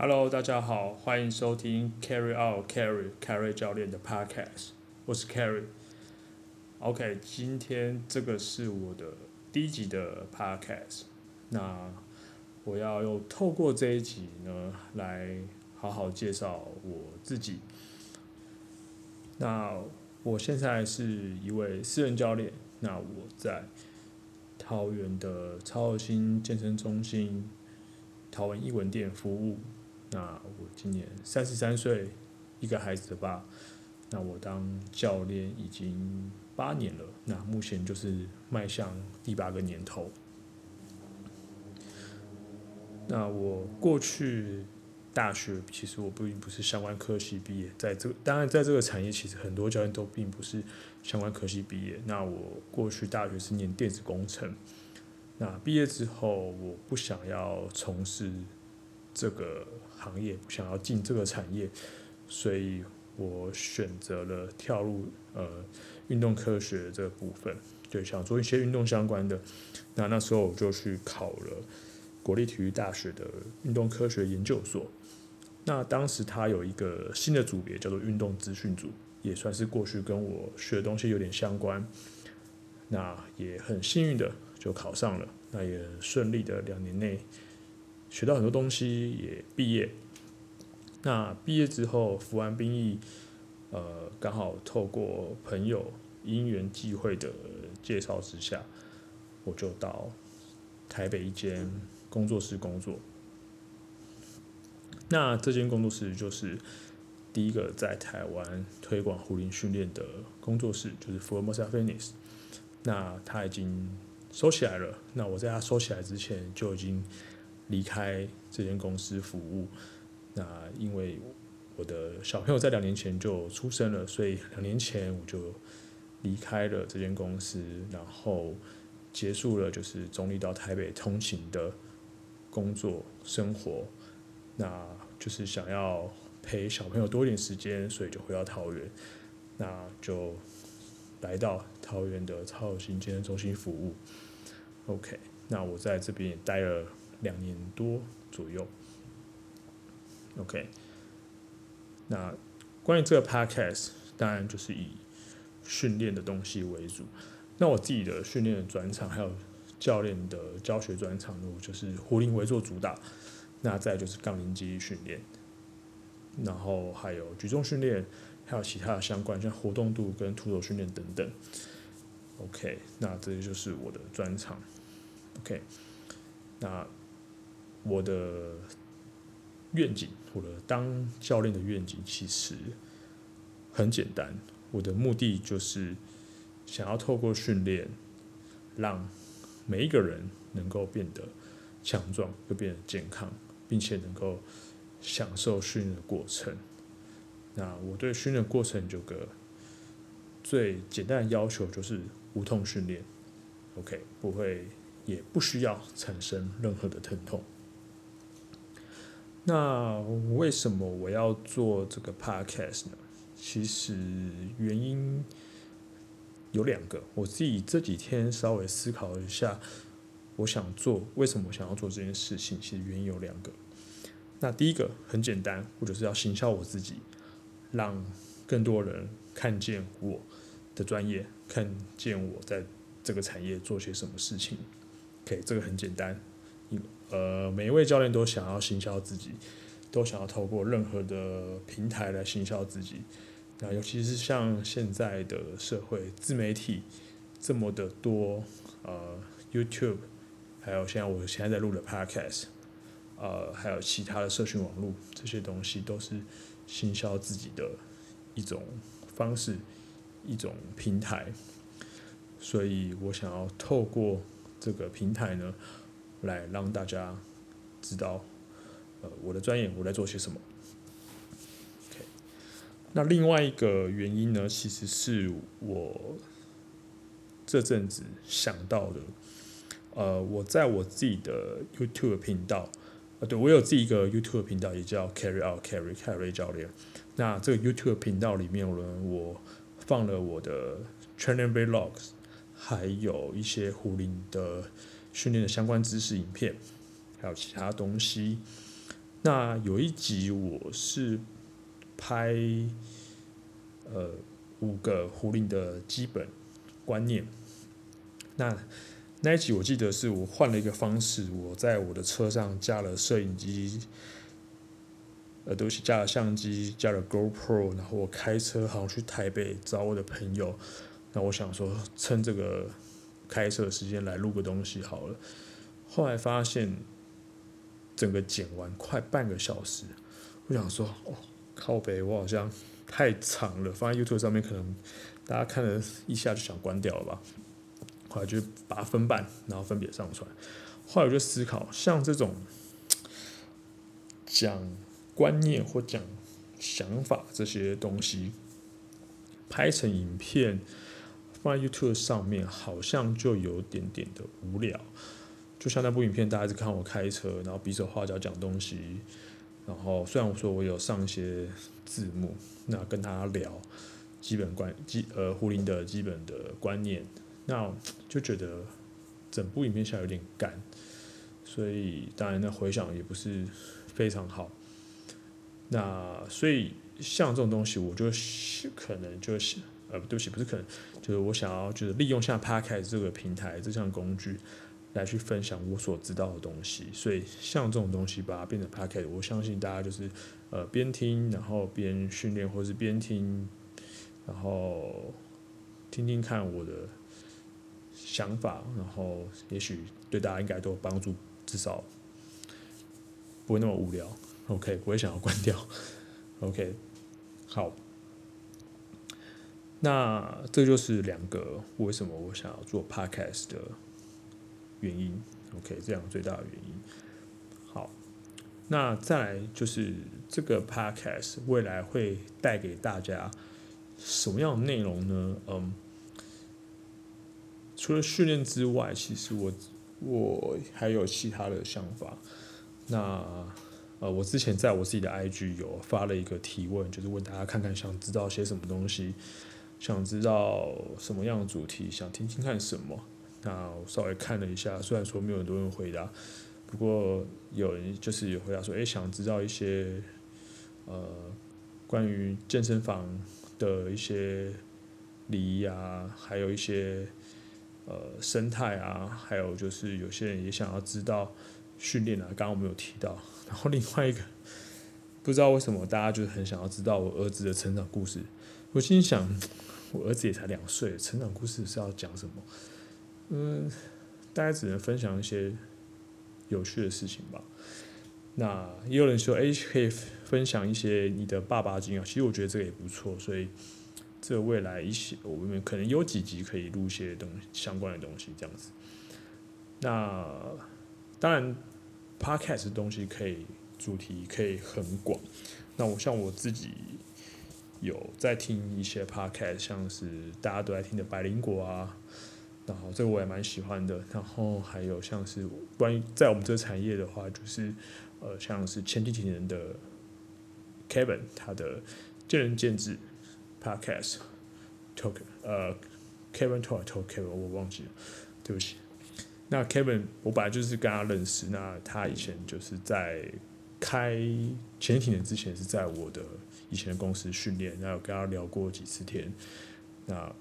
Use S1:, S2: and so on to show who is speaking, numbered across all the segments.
S1: Hello，大家好，欢迎收听 Carry Out Carry Carry 教练的 Podcast，我是 Carry。OK，今天这个是我的第一集的 Podcast，那我要用透过这一集呢，来好好介绍我自己。那我现在是一位私人教练，那我在桃园的超核心健身中心桃园一文店服务。那我今年三十三岁，一个孩子的爸。那我当教练已经八年了，那目前就是迈向第八个年头。那我过去大学其实我并不是相关科系毕业，在这当然在这个产业，其实很多教练都并不是相关科系毕业。那我过去大学是念电子工程，那毕业之后我不想要从事这个行业，想要进这个产业，所以我选择了跳入呃运动科学这个部分，就想做一些运动相关的。那那时候我就去考了国立体育大学的运动科学研究所。那当时它有一个新的组别叫做运动资讯组，也算是过去跟我学的东西有点相关。那也很幸运的就考上了，那也顺利的两年内。学到很多东西，也毕业。那毕业之后服完兵役，呃，刚好透过朋友因缘际会的介绍之下，我就到台北一间工作室工作。那这间工作室就是第一个在台湾推广胡林训练的工作室，就是 Formosa Fitness。那他已经收起来了。那我在他收起来之前就已经。离开这间公司服务，那因为我的小朋友在两年前就出生了，所以两年前我就离开了这间公司，然后结束了就是中坜到台北通勤的工作生活，那就是想要陪小朋友多一点时间，所以就回到桃园，那就来到桃园的超核心健身中心服务。OK，那我在这边也待了。两年多左右，OK。那关于这个 Podcast，当然就是以训练的东西为主。那我自己的训练的专场，还有教练的教学专长呢，就是壶铃为做主打。那再就是杠铃肌训练，然后还有举重训练，还有其他的相关，像活动度跟徒手训练等等。OK，那这些就是我的专长。OK，那。我的愿景，我的当教练的愿景其实很简单。我的目的就是想要透过训练，让每一个人能够变得强壮，又变得健康，并且能够享受训练的过程。那我对训练过程有个最简单的要求，就是无痛训练。OK，不会，也不需要产生任何的疼痛。那为什么我要做这个 podcast 呢？其实原因有两个，我自己这几天稍微思考一下，我想做，为什么我想要做这件事情？其实原因有两个。那第一个很简单，我就是要行销我自己，让更多人看见我的专业，看见我在这个产业做些什么事情。OK，这个很简单。呃，每一位教练都想要行销自己，都想要透过任何的平台来行销自己。那尤其是像现在的社会自媒体这么的多，呃，YouTube，还有现在我现在在录的 Podcast，呃，还有其他的社群网络，这些东西都是行销自己的一种方式，一种平台。所以我想要透过这个平台呢。来让大家知道，呃，我的专业我在做些什么。OK，那另外一个原因呢，其实是我这阵子想到的。呃，我在我自己的 YouTube 频道，呃，对，我有自己一个 YouTube 频道，也叫 Carry Out Carry Carry 教练。那这个 YouTube 频道里面呢，我放了我的 Training Vlogs，还有一些胡林的。训练的相关知识影片，还有其他东西。那有一集我是拍呃五个壶铃的基本观念。那那一集我记得是我换了一个方式，我在我的车上加了摄影机，呃，都是加了相机，加了 GoPro，然后我开车好像去台北找我的朋友。那我想说，趁这个开车的时间来录个东西好了。后来发现，整个剪完快半个小时，我想说，哦，靠北，我好像太长了，放在 YouTube 上面可能大家看了一下就想关掉了吧。后来就把它分半，然后分别上传。后来我就思考，像这种讲观念或讲想法这些东西，拍成影片放在 YouTube 上面，好像就有点点的无聊。就像那部影片，大家一直看我开车，然后比手画脚讲东西。然后虽然我说我有上一些字幕，那跟大家聊基本观基呃胡林的基本的观念。那就觉得整部影片下来有点干，所以当然那回响也不是非常好。那所以像这种东西，我就可能就是呃，对不起，不是可能，就是我想要就是利用下 Podcast 这个平台这项工具来去分享我所知道的东西。所以像这种东西把它变成 Podcast，我相信大家就是呃边听然后边训练，或是边听然后听听看我的。想法，然后也许对大家应该都有帮助，至少不会那么无聊。OK，不会想要关掉。OK，好，那这就是两个为什么我想要做 Podcast 的原因。OK，这样最大的原因。好，那再来就是这个 Podcast 未来会带给大家什么样的内容呢？嗯。除了训练之外，其实我我还有其他的想法。那呃，我之前在我自己的 IG 有发了一个提问，就是问大家看看想知道些什么东西，想知道什么样的主题，想听听看什么。那我稍微看了一下，虽然说没有很多人回答，不过有人就是有回答说，诶，想知道一些呃关于健身房的一些礼仪啊，还有一些。呃，生态啊，还有就是有些人也想要知道训练啊，刚刚我们有提到。然后另外一个，不知道为什么大家就是很想要知道我儿子的成长故事。我心想，我儿子也才两岁，成长故事是要讲什么？嗯，大家只能分享一些有趣的事情吧。那也有人说，哎，可以分享一些你的爸爸经验。其实我觉得这个也不错，所以。这未来一些，我们可能有几集可以录一些东相关的东西，这样子。那当然，Podcast 的东西可以主题可以很广。那我像我自己有在听一些 Podcast，像是大家都在听的百灵果啊，然后这个我也蛮喜欢的。然后还有像是关于在我们这个产业的话，就是呃，像是前提体能的 Kevin，他的见仁见智。Podcast，talk，呃，Kevin talk talk Kevin，我忘记了，对不起。那 Kevin，我本来就是跟他认识，那他以前就是在开前几年之前是在我的以前的公司训练，然后有跟他聊过几次天。那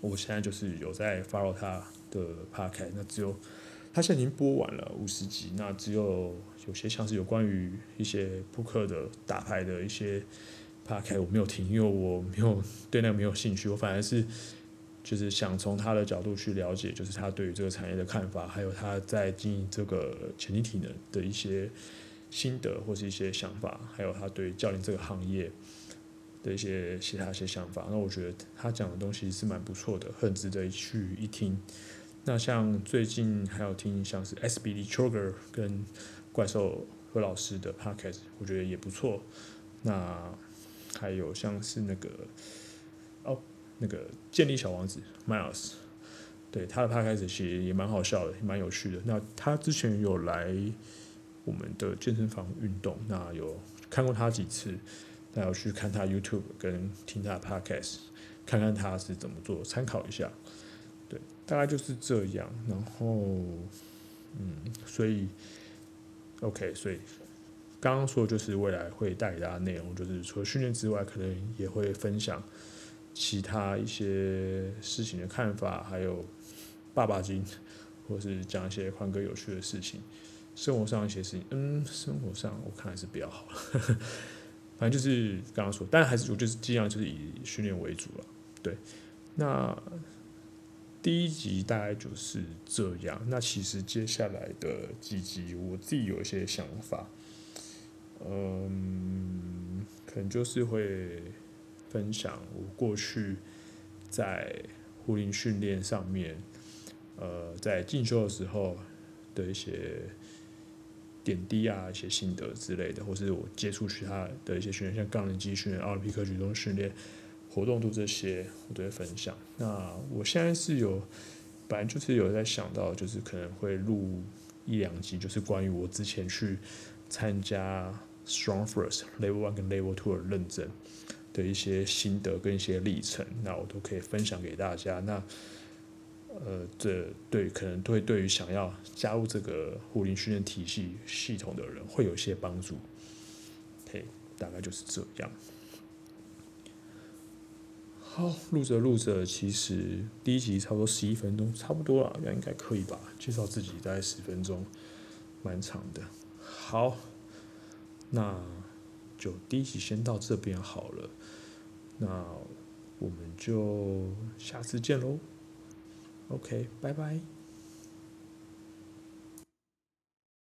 S1: 我现在就是有在 follow 他的 Podcast，那只有他现在已经播完了五十集，那只有有些像是有关于一些扑克的打牌的一些。我没有听，因为我没有对那个没有兴趣。我反而是就是想从他的角度去了解，就是他对于这个产业的看法，还有他在经营这个潜力体能的一些心得或是一些想法，还有他对教练这个行业的一些其他一些想法。那我觉得他讲的东西是蛮不错的，很值得去一听。那像最近还有听像是 SBD Choker 跟怪兽何老师的 Podcast，我觉得也不错。那还有像是那个哦，那个健力小王子 Miles，对他的 podcast 其实也蛮好笑的，也蛮有趣的。那他之前有来我们的健身房运动，那有看过他几次，那有去看他 YouTube 跟听他的 podcast，看看他是怎么做，参考一下。对，大概就是这样。然后，嗯，所以，OK，所以刚刚说就是未来会带给大家内容，就是除了训练之外，可能也会分享其他一些事情的看法，还有爸爸经，或是讲一些宽哥有趣的事情。生活上一些事情，嗯，生活上我看还是比较好。反正就是刚刚说，但还是我就是尽量就是以训练为主了。对，那第一集大概就是这样。那其实接下来的几集，我自己有一些想法，嗯，可能就是会分享我过去在护林训练上面，呃，在进修的时候的一些。点滴啊，一些心得之类的，或是我接触其他的一些训练，像杠铃肌训练、奥林匹克举重训练、活动度这些，我都会分享。那我现在是有，本来就是有在想到，就是可能会录一两集，就是关于我之前去参加 Strong First Level One 跟 Level Two 的认证的一些心得跟一些历程，那我都可以分享给大家。那呃，这对可能会对于想要加入这个护林训练体系系统的人会有些帮助。嘿大概就是这样。好，录着录着，其实第一集差不多十一分钟，差不多了，那应该可以吧？介绍自己大概十分钟，蛮长的。好，那就第一集先到这边好了。那我们就下次见喽。OK，拜拜。